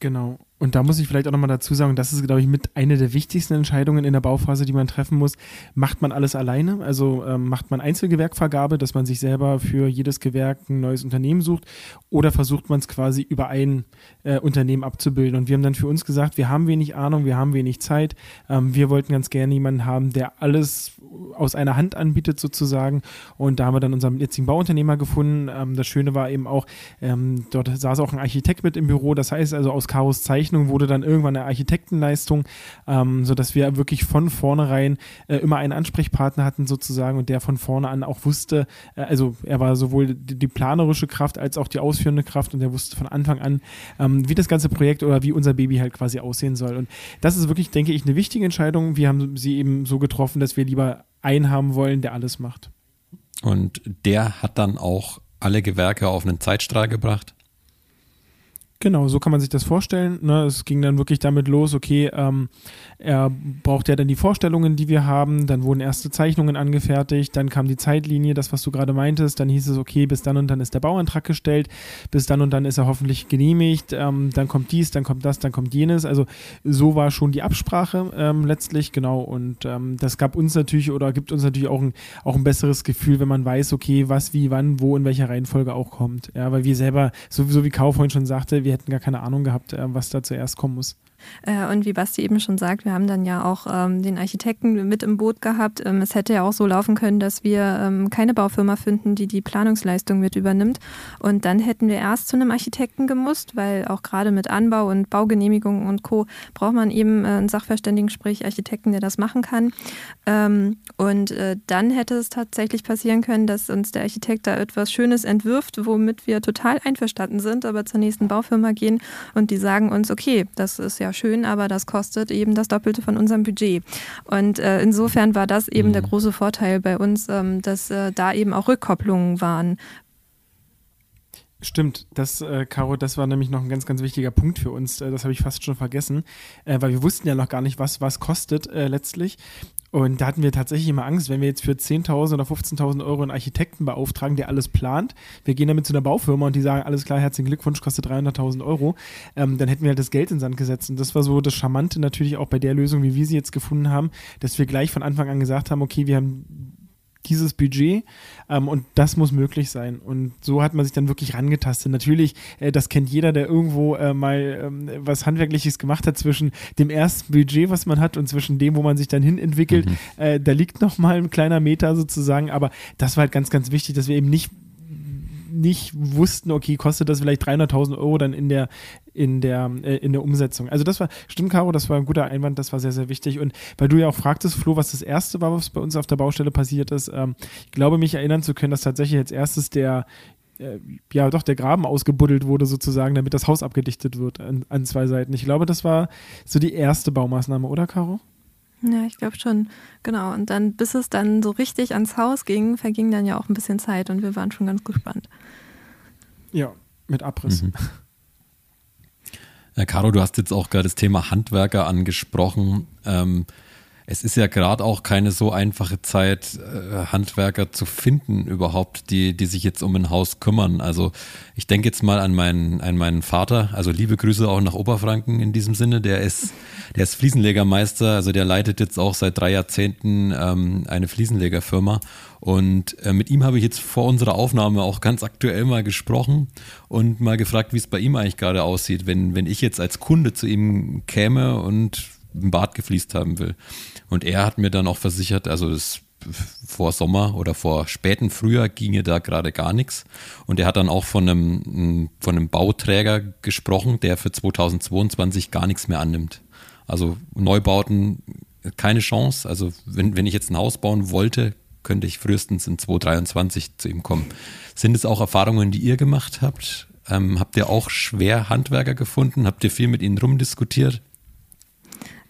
Genau. Und da muss ich vielleicht auch nochmal dazu sagen, das ist, glaube ich, mit einer der wichtigsten Entscheidungen in der Bauphase, die man treffen muss. Macht man alles alleine? Also ähm, macht man Einzelgewerkvergabe, dass man sich selber für jedes Gewerk ein neues Unternehmen sucht? Oder versucht man es quasi über ein äh, Unternehmen abzubilden? Und wir haben dann für uns gesagt, wir haben wenig Ahnung, wir haben wenig Zeit. Ähm, wir wollten ganz gerne jemanden haben, der alles aus einer Hand anbietet sozusagen. Und da haben wir dann unseren jetzigen Bauunternehmer gefunden. Ähm, das Schöne war eben auch, ähm, dort saß auch ein Architekt mit im Büro. Das heißt also aus Chaos Zeichen Zeichnung wurde dann irgendwann eine Architektenleistung, ähm, sodass wir wirklich von vornherein äh, immer einen Ansprechpartner hatten sozusagen und der von vorne an auch wusste, äh, also er war sowohl die, die, planerische Kraft als auch die ausführende Kraft und er wusste von Anfang an, ähm, wie das ganze Projekt oder wie unser Baby halt quasi aussehen soll. Und das ist wirklich, denke ich, eine wichtige Entscheidung. Wir haben sie eben so getroffen, dass wir lieber einen haben wollen, der alles macht. Und der hat dann auch alle Gewerke auf einen Zeitstrahl gebracht? Genau, so kann man sich das vorstellen. Ne? Es ging dann wirklich damit los, okay, ähm, er braucht ja dann die Vorstellungen, die wir haben, dann wurden erste Zeichnungen angefertigt, dann kam die Zeitlinie, das, was du gerade meintest, dann hieß es, okay, bis dann und dann ist der Bauantrag gestellt, bis dann und dann ist er hoffentlich genehmigt, ähm, dann kommt dies, dann kommt das, dann kommt jenes. Also so war schon die Absprache ähm, letztlich, genau. Und ähm, das gab uns natürlich oder gibt uns natürlich auch ein, auch ein besseres Gefühl, wenn man weiß, okay, was, wie, wann, wo, in welcher Reihenfolge auch kommt. Ja, weil wir selber, so, wie Kau vorhin schon sagte, wir hätten gar keine Ahnung gehabt, äh, was da zuerst kommen muss. Äh, und wie Basti eben schon sagt, wir haben dann ja auch ähm, den Architekten mit im Boot gehabt. Ähm, es hätte ja auch so laufen können, dass wir ähm, keine Baufirma finden, die die Planungsleistung mit übernimmt. Und dann hätten wir erst zu einem Architekten gemusst, weil auch gerade mit Anbau und Baugenehmigungen und Co. braucht man eben äh, einen Sachverständigen, sprich Architekten, der das machen kann. Ähm, und äh, dann hätte es tatsächlich passieren können, dass uns der Architekt da etwas Schönes entwirft, womit wir total einverstanden sind, aber zur nächsten Baufirma gehen und die sagen uns, okay, das ist ja schön, aber das kostet eben das Doppelte von unserem Budget. Und äh, insofern war das eben mhm. der große Vorteil bei uns, ähm, dass äh, da eben auch Rückkopplungen waren Stimmt, das, äh, Caro, das war nämlich noch ein ganz, ganz wichtiger Punkt für uns. Äh, das habe ich fast schon vergessen, äh, weil wir wussten ja noch gar nicht, was was kostet äh, letztlich. Und da hatten wir tatsächlich immer Angst, wenn wir jetzt für 10.000 oder 15.000 Euro einen Architekten beauftragen, der alles plant. Wir gehen damit zu einer Baufirma und die sagen, alles klar, herzlichen Glückwunsch, kostet 300.000 Euro. Ähm, dann hätten wir halt das Geld in den Sand gesetzt. Und das war so das Charmante natürlich auch bei der Lösung, wie wir sie jetzt gefunden haben, dass wir gleich von Anfang an gesagt haben, okay, wir haben dieses Budget ähm, und das muss möglich sein. Und so hat man sich dann wirklich rangetastet. Natürlich, äh, das kennt jeder, der irgendwo äh, mal ähm, was Handwerkliches gemacht hat zwischen dem ersten Budget, was man hat und zwischen dem, wo man sich dann hin entwickelt. Mhm. Äh, da liegt noch mal ein kleiner Meter sozusagen, aber das war halt ganz, ganz wichtig, dass wir eben nicht nicht wussten, okay, kostet das vielleicht 300.000 Euro dann in der, in der, äh, in der Umsetzung. Also das war, stimmt, Caro, das war ein guter Einwand, das war sehr, sehr wichtig. Und weil du ja auch fragtest, Flo, was das erste war, was bei uns auf der Baustelle passiert ist, ähm, ich glaube, mich erinnern zu können, dass tatsächlich als erstes der, äh, ja doch, der Graben ausgebuddelt wurde sozusagen, damit das Haus abgedichtet wird an, an zwei Seiten. Ich glaube, das war so die erste Baumaßnahme, oder, Caro? Ja, ich glaube schon, genau. Und dann, bis es dann so richtig ans Haus ging, verging dann ja auch ein bisschen Zeit und wir waren schon ganz gespannt. Ja, mit Abriss. Mhm. Ja, Caro, du hast jetzt auch gerade das Thema Handwerker angesprochen. Ähm, es ist ja gerade auch keine so einfache Zeit, äh, Handwerker zu finden überhaupt, die, die sich jetzt um ein Haus kümmern. Also ich denke jetzt mal an meinen, an meinen Vater, also liebe Grüße auch nach Oberfranken in diesem Sinne, der ist, der ist Fliesenlegermeister, also der leitet jetzt auch seit drei Jahrzehnten ähm, eine Fliesenlegerfirma. Und äh, mit ihm habe ich jetzt vor unserer Aufnahme auch ganz aktuell mal gesprochen und mal gefragt, wie es bei ihm eigentlich gerade aussieht, wenn, wenn ich jetzt als Kunde zu ihm käme und ein Bad gefliest haben will. Und er hat mir dann auch versichert, also das vor Sommer oder vor späten Frühjahr ginge da gerade gar nichts. Und er hat dann auch von einem, von einem Bauträger gesprochen, der für 2022 gar nichts mehr annimmt. Also Neubauten keine Chance. Also wenn, wenn ich jetzt ein Haus bauen wollte, könnte ich frühestens in 2023 zu ihm kommen. Sind es auch Erfahrungen, die ihr gemacht habt? Ähm, habt ihr auch schwer Handwerker gefunden? Habt ihr viel mit ihnen rumdiskutiert?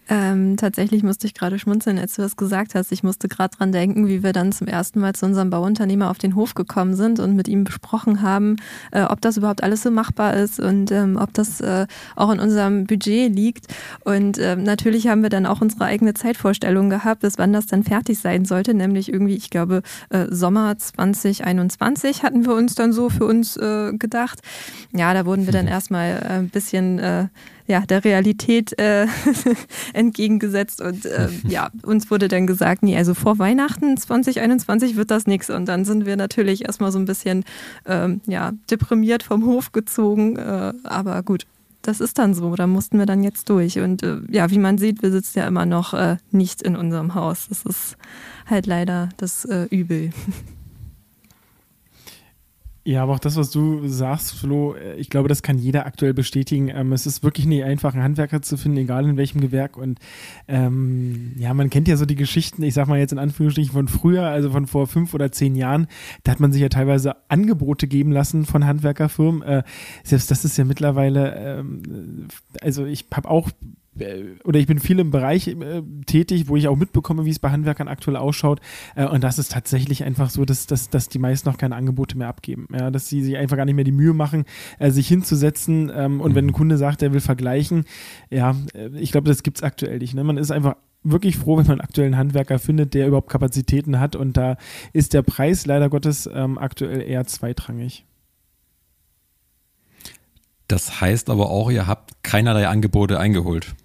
Ähm, tatsächlich musste ich gerade schmunzeln, als du das gesagt hast. Ich musste gerade dran denken, wie wir dann zum ersten Mal zu unserem Bauunternehmer auf den Hof gekommen sind und mit ihm besprochen haben, äh, ob das überhaupt alles so machbar ist und ähm, ob das äh, auch in unserem Budget liegt. Und ähm, natürlich haben wir dann auch unsere eigene Zeitvorstellung gehabt, bis wann das dann fertig sein sollte, nämlich irgendwie, ich glaube, äh, Sommer 2021 hatten wir uns dann so für uns äh, gedacht. Ja, da wurden wir dann erstmal äh, ein bisschen äh, ja, der Realität äh, [LAUGHS] entgegengesetzt. Und äh, [LAUGHS] ja, uns wurde dann gesagt, nee, also vor Weihnachten 2021 wird das nichts. Und dann sind wir natürlich erstmal so ein bisschen ähm, ja, deprimiert vom Hof gezogen. Äh, aber gut, das ist dann so. Da mussten wir dann jetzt durch. Und äh, ja, wie man sieht, wir sitzen ja immer noch äh, nicht in unserem Haus. Das ist halt leider das äh, Übel. [LAUGHS] Ja, aber auch das, was du sagst, Flo, äh, ich glaube, das kann jeder aktuell bestätigen. Ähm, es ist wirklich nicht einfach, einen Handwerker zu finden, egal in welchem Gewerk. Und ähm, ja, man kennt ja so die Geschichten, ich sag mal jetzt in Anführungsstrichen von früher, also von vor fünf oder zehn Jahren. Da hat man sich ja teilweise Angebote geben lassen von Handwerkerfirmen. Äh, selbst das ist ja mittlerweile, ähm, also ich habe auch oder ich bin viel im Bereich äh, tätig, wo ich auch mitbekomme, wie es bei Handwerkern aktuell ausschaut. Äh, und das ist tatsächlich einfach so, dass, dass, dass die meisten noch keine Angebote mehr abgeben. Ja, dass sie sich einfach gar nicht mehr die Mühe machen, äh, sich hinzusetzen. Ähm, und mhm. wenn ein Kunde sagt, er will vergleichen, ja, äh, ich glaube, das gibt es aktuell nicht. Ne? Man ist einfach wirklich froh, wenn man einen aktuellen Handwerker findet, der überhaupt Kapazitäten hat. Und da ist der Preis leider Gottes ähm, aktuell eher zweitrangig. Das heißt aber auch, ihr habt keinerlei Angebote eingeholt.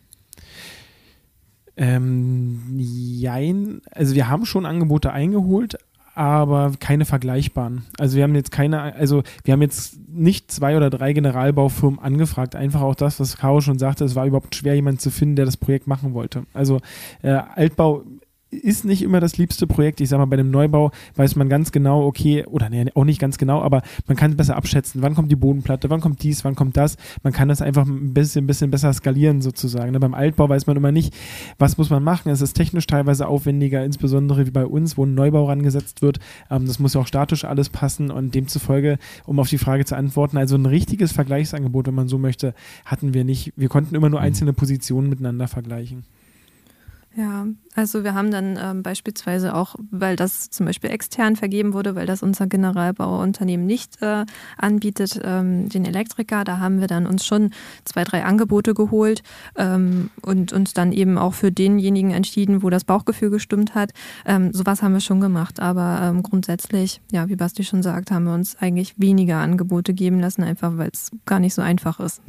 Ähm, jein, also wir haben schon Angebote eingeholt, aber keine vergleichbaren. Also wir haben jetzt keine, also wir haben jetzt nicht zwei oder drei Generalbaufirmen angefragt. Einfach auch das, was Caro schon sagte, es war überhaupt schwer, jemanden zu finden, der das Projekt machen wollte. Also äh, Altbau ist nicht immer das liebste Projekt. Ich sage mal, bei dem Neubau weiß man ganz genau, okay, oder nee, auch nicht ganz genau, aber man kann besser abschätzen, wann kommt die Bodenplatte, wann kommt dies, wann kommt das. Man kann das einfach ein bisschen, ein bisschen besser skalieren sozusagen. Ne? Beim Altbau weiß man immer nicht, was muss man machen. Es ist technisch teilweise aufwendiger, insbesondere wie bei uns, wo ein Neubau rangesetzt wird. Ähm, das muss ja auch statisch alles passen und demzufolge, um auf die Frage zu antworten, also ein richtiges Vergleichsangebot, wenn man so möchte, hatten wir nicht. Wir konnten immer nur mhm. einzelne Positionen miteinander vergleichen. Ja, also wir haben dann ähm, beispielsweise auch, weil das zum Beispiel extern vergeben wurde, weil das unser Generalbauunternehmen nicht äh, anbietet, ähm, den Elektriker, da haben wir dann uns schon zwei, drei Angebote geholt ähm, und uns dann eben auch für denjenigen entschieden, wo das Bauchgefühl gestimmt hat. Ähm, sowas haben wir schon gemacht, aber ähm, grundsätzlich, ja, wie Basti schon sagt, haben wir uns eigentlich weniger Angebote geben lassen, einfach weil es gar nicht so einfach ist.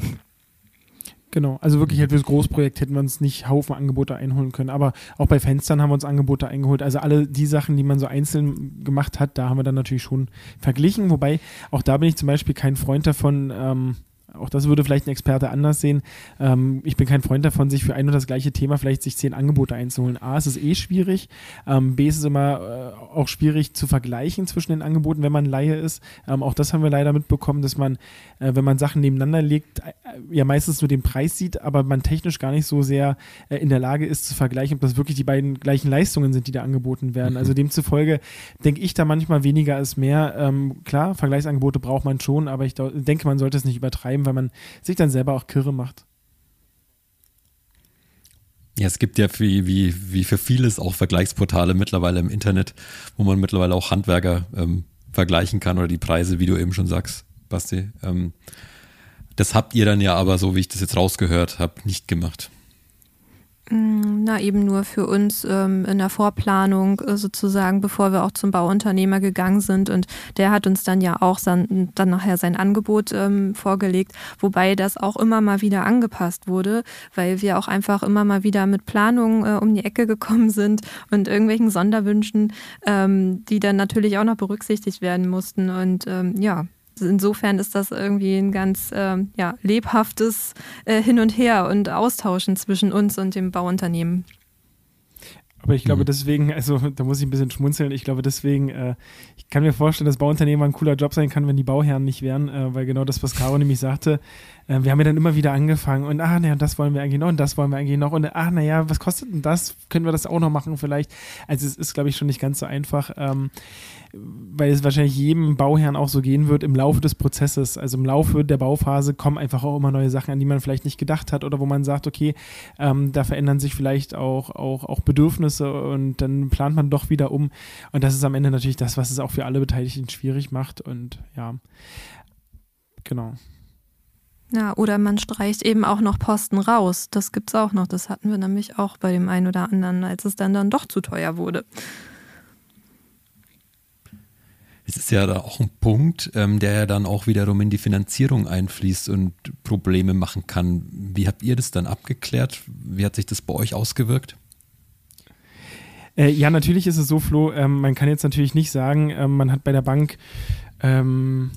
Genau, also wirklich halt fürs Großprojekt hätten wir uns nicht Haufen Angebote einholen können. Aber auch bei Fenstern haben wir uns Angebote eingeholt. Also alle die Sachen, die man so einzeln gemacht hat, da haben wir dann natürlich schon verglichen. Wobei auch da bin ich zum Beispiel kein Freund davon, ähm, auch das würde vielleicht ein Experte anders sehen. Ähm, ich bin kein Freund davon, sich für ein und das gleiche Thema vielleicht sich zehn Angebote einzuholen. A, es ist eh schwierig. Ähm, B, es ist immer äh, auch schwierig zu vergleichen zwischen den Angeboten, wenn man Laie ist. Ähm, auch das haben wir leider mitbekommen, dass man, äh, wenn man Sachen nebeneinander legt, äh, ja meistens nur den Preis sieht, aber man technisch gar nicht so sehr äh, in der Lage ist zu vergleichen, ob das wirklich die beiden gleichen Leistungen sind, die da angeboten werden. Mhm. Also demzufolge denke ich da manchmal weniger ist mehr. Ähm, klar, Vergleichsangebote braucht man schon, aber ich denke, man sollte es nicht übertreiben weil man sich dann selber auch kirre macht. Ja, es gibt ja für, wie, wie für vieles auch Vergleichsportale mittlerweile im Internet, wo man mittlerweile auch Handwerker ähm, vergleichen kann oder die Preise, wie du eben schon sagst, Basti. Ähm, das habt ihr dann ja aber, so wie ich das jetzt rausgehört habe, nicht gemacht. Mm, na, eben nur für uns ähm, in der Vorplanung äh, sozusagen, bevor wir auch zum Bauunternehmer gegangen sind. Und der hat uns dann ja auch dann, dann nachher sein Angebot ähm, vorgelegt, wobei das auch immer mal wieder angepasst wurde, weil wir auch einfach immer mal wieder mit Planungen äh, um die Ecke gekommen sind und irgendwelchen Sonderwünschen, ähm, die dann natürlich auch noch berücksichtigt werden mussten. Und ähm, ja, insofern ist das irgendwie ein ganz ähm, ja, lebhaftes äh, Hin und Her und Austauschen zwischen uns und dem Bauunternehmen. Aber ich glaube mhm. deswegen, also da muss ich ein bisschen schmunzeln, ich glaube deswegen, äh, ich kann mir vorstellen, dass Bauunternehmer ein cooler Job sein kann, wenn die Bauherren nicht wären, äh, weil genau das, was Caro nämlich sagte, äh, wir haben ja dann immer wieder angefangen und ach naja, das wollen wir eigentlich noch und das wollen wir eigentlich noch und ach naja, was kostet denn das? Können wir das auch noch machen vielleicht? Also es ist, glaube ich, schon nicht ganz so einfach. Ähm, weil es wahrscheinlich jedem Bauherrn auch so gehen wird im Laufe des Prozesses. Also im Laufe der Bauphase kommen einfach auch immer neue Sachen, an die man vielleicht nicht gedacht hat oder wo man sagt, okay, ähm, da verändern sich vielleicht auch, auch, auch Bedürfnisse und dann plant man doch wieder um. Und das ist am Ende natürlich das, was es auch für alle Beteiligten schwierig macht. Und ja, genau. Ja, oder man streicht eben auch noch Posten raus. Das gibt es auch noch. Das hatten wir nämlich auch bei dem einen oder anderen, als es dann, dann doch zu teuer wurde es ist ja da auch ein Punkt, ähm, der ja dann auch wiederum in die Finanzierung einfließt und Probleme machen kann. Wie habt ihr das dann abgeklärt? Wie hat sich das bei euch ausgewirkt? Äh, ja, natürlich ist es so, Flo, ähm, man kann jetzt natürlich nicht sagen, ähm, man hat bei der Bank ähm,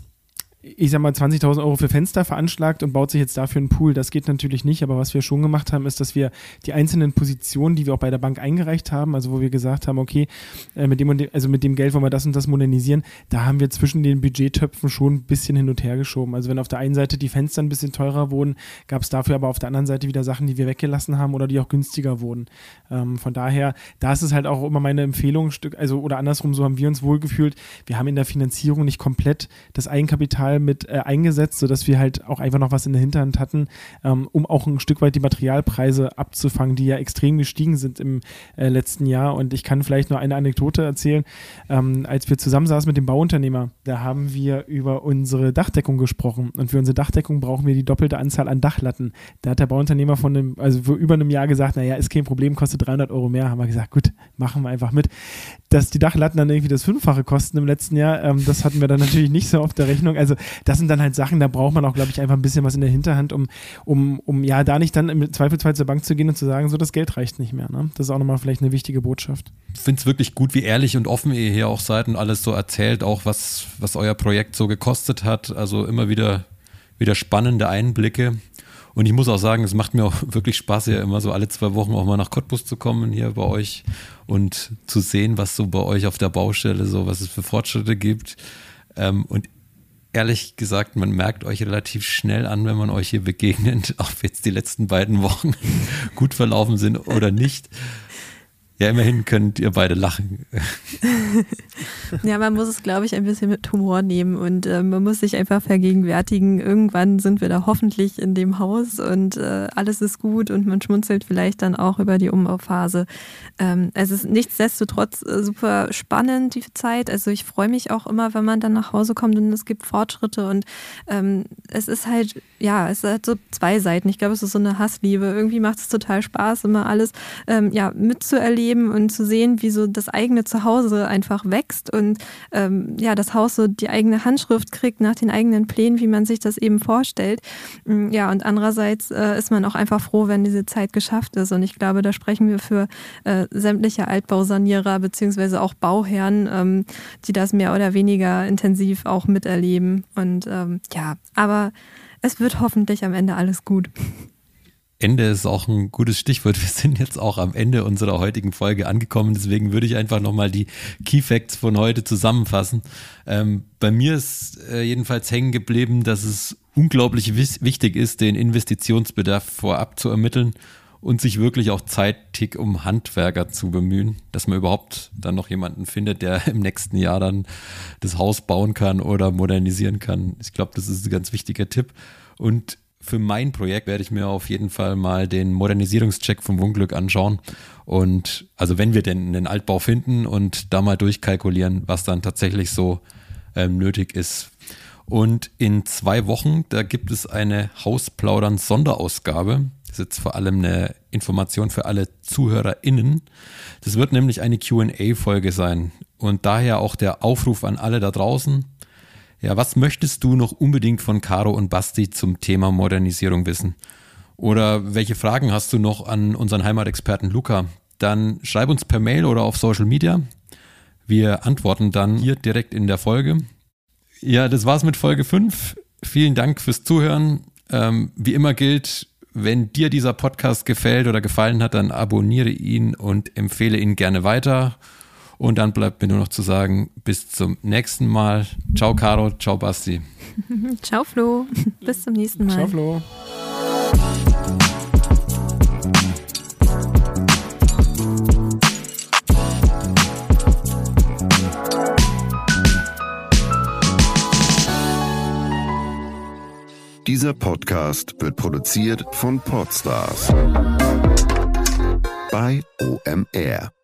ich sag mal, 20.000 Euro für Fenster veranschlagt und baut sich jetzt dafür einen Pool. Das geht natürlich nicht, aber was wir schon gemacht haben, ist, dass wir die einzelnen Positionen, die wir auch bei der Bank eingereicht haben, also wo wir gesagt haben, okay, äh, mit dem und dem, also mit dem Geld wollen wir das und das modernisieren, da haben wir zwischen den Budgettöpfen schon ein bisschen hin und her geschoben. Also wenn auf der einen Seite die Fenster ein bisschen teurer wurden, gab es dafür aber auf der anderen Seite wieder Sachen, die wir weggelassen haben oder die auch günstiger wurden. Ähm, von daher, da ist es halt auch immer meine Empfehlung, also oder andersrum, so haben wir uns wohlgefühlt. Wir haben in der Finanzierung nicht komplett das Eigenkapital mit äh, eingesetzt, sodass wir halt auch einfach noch was in der Hinterhand hatten, ähm, um auch ein Stück weit die Materialpreise abzufangen, die ja extrem gestiegen sind im äh, letzten Jahr. Und ich kann vielleicht nur eine Anekdote erzählen. Ähm, als wir zusammensaßen mit dem Bauunternehmer, da haben wir über unsere Dachdeckung gesprochen. Und für unsere Dachdeckung brauchen wir die doppelte Anzahl an Dachlatten. Da hat der Bauunternehmer von einem, also über einem Jahr gesagt, naja, ist kein Problem, kostet 300 Euro mehr. Haben wir gesagt, gut, machen wir einfach mit. Dass die Dachlatten dann irgendwie das Fünffache kosten im letzten Jahr, ähm, das hatten wir dann [LAUGHS] natürlich nicht so auf der Rechnung. Also das sind dann halt Sachen, da braucht man auch, glaube ich, einfach ein bisschen was in der Hinterhand, um, um, um ja da nicht dann im Zweifelsfall zur Bank zu gehen und zu sagen, so das Geld reicht nicht mehr. Ne? Das ist auch nochmal vielleicht eine wichtige Botschaft. Ich finde es wirklich gut, wie ehrlich und offen ihr hier auch seid und alles so erzählt, auch was, was euer Projekt so gekostet hat. Also immer wieder, wieder spannende Einblicke. Und ich muss auch sagen, es macht mir auch [LAUGHS] wirklich Spaß, ja immer so alle zwei Wochen auch mal nach Cottbus zu kommen hier bei euch und zu sehen, was so bei euch auf der Baustelle so, was es für Fortschritte gibt. Ähm, und ehrlich gesagt, man merkt euch relativ schnell an, wenn man euch hier begegnet, [LAUGHS] ob jetzt die letzten beiden Wochen [LAUGHS] gut verlaufen sind oder nicht. Ja, immerhin könnt ihr beide lachen. [LAUGHS] ja, man muss es, glaube ich, ein bisschen mit Humor nehmen und äh, man muss sich einfach vergegenwärtigen, irgendwann sind wir da hoffentlich in dem Haus und äh, alles ist gut und man schmunzelt vielleicht dann auch über die Umbauphase. Ähm, es ist nichtsdestotrotz äh, super spannend, die Zeit. Also ich freue mich auch immer, wenn man dann nach Hause kommt und es gibt Fortschritte und ähm, es ist halt, ja, es hat so zwei Seiten. Ich glaube, es ist so eine Hassliebe. Irgendwie macht es total Spaß, immer alles ähm, ja, mitzuerleben erleben und zu sehen, wie so das eigene Zuhause einfach wächst und ähm, ja, das Haus so die eigene Handschrift kriegt nach den eigenen Plänen, wie man sich das eben vorstellt. Mm, ja, und andererseits äh, ist man auch einfach froh, wenn diese Zeit geschafft ist. Und ich glaube, da sprechen wir für äh, sämtliche Altbausanierer beziehungsweise auch Bauherren, ähm, die das mehr oder weniger intensiv auch miterleben. Und ähm, ja, aber es wird hoffentlich am Ende alles gut. [LAUGHS] Ende ist auch ein gutes Stichwort. Wir sind jetzt auch am Ende unserer heutigen Folge angekommen. Deswegen würde ich einfach nochmal die Key Facts von heute zusammenfassen. Ähm, bei mir ist äh, jedenfalls hängen geblieben, dass es unglaublich wichtig ist, den Investitionsbedarf vorab zu ermitteln und sich wirklich auch zeitig um Handwerker zu bemühen, dass man überhaupt dann noch jemanden findet, der [LAUGHS] im nächsten Jahr dann das Haus bauen kann oder modernisieren kann. Ich glaube, das ist ein ganz wichtiger Tipp. Und für mein Projekt werde ich mir auf jeden Fall mal den Modernisierungscheck vom Wohnglück anschauen. Und also wenn wir denn einen Altbau finden und da mal durchkalkulieren, was dann tatsächlich so ähm, nötig ist. Und in zwei Wochen, da gibt es eine Hausplaudern-Sonderausgabe. Das ist jetzt vor allem eine Information für alle ZuhörerInnen. Das wird nämlich eine QA-Folge sein. Und daher auch der Aufruf an alle da draußen ja, was möchtest du noch unbedingt von Caro und Basti zum Thema Modernisierung wissen? Oder welche Fragen hast du noch an unseren Heimatexperten Luca? Dann schreib uns per Mail oder auf Social Media. Wir antworten dann hier direkt in der Folge. Ja, das war's mit Folge 5. Vielen Dank fürs Zuhören. Ähm, wie immer gilt, wenn dir dieser Podcast gefällt oder gefallen hat, dann abonniere ihn und empfehle ihn gerne weiter. Und dann bleibt mir nur noch zu sagen, bis zum nächsten Mal. Ciao, Caro. Ciao, Basti. [LAUGHS] Ciao, Flo. Bis zum nächsten Mal. Ciao, Flo. Dieser Podcast wird produziert von Podstars bei OMR.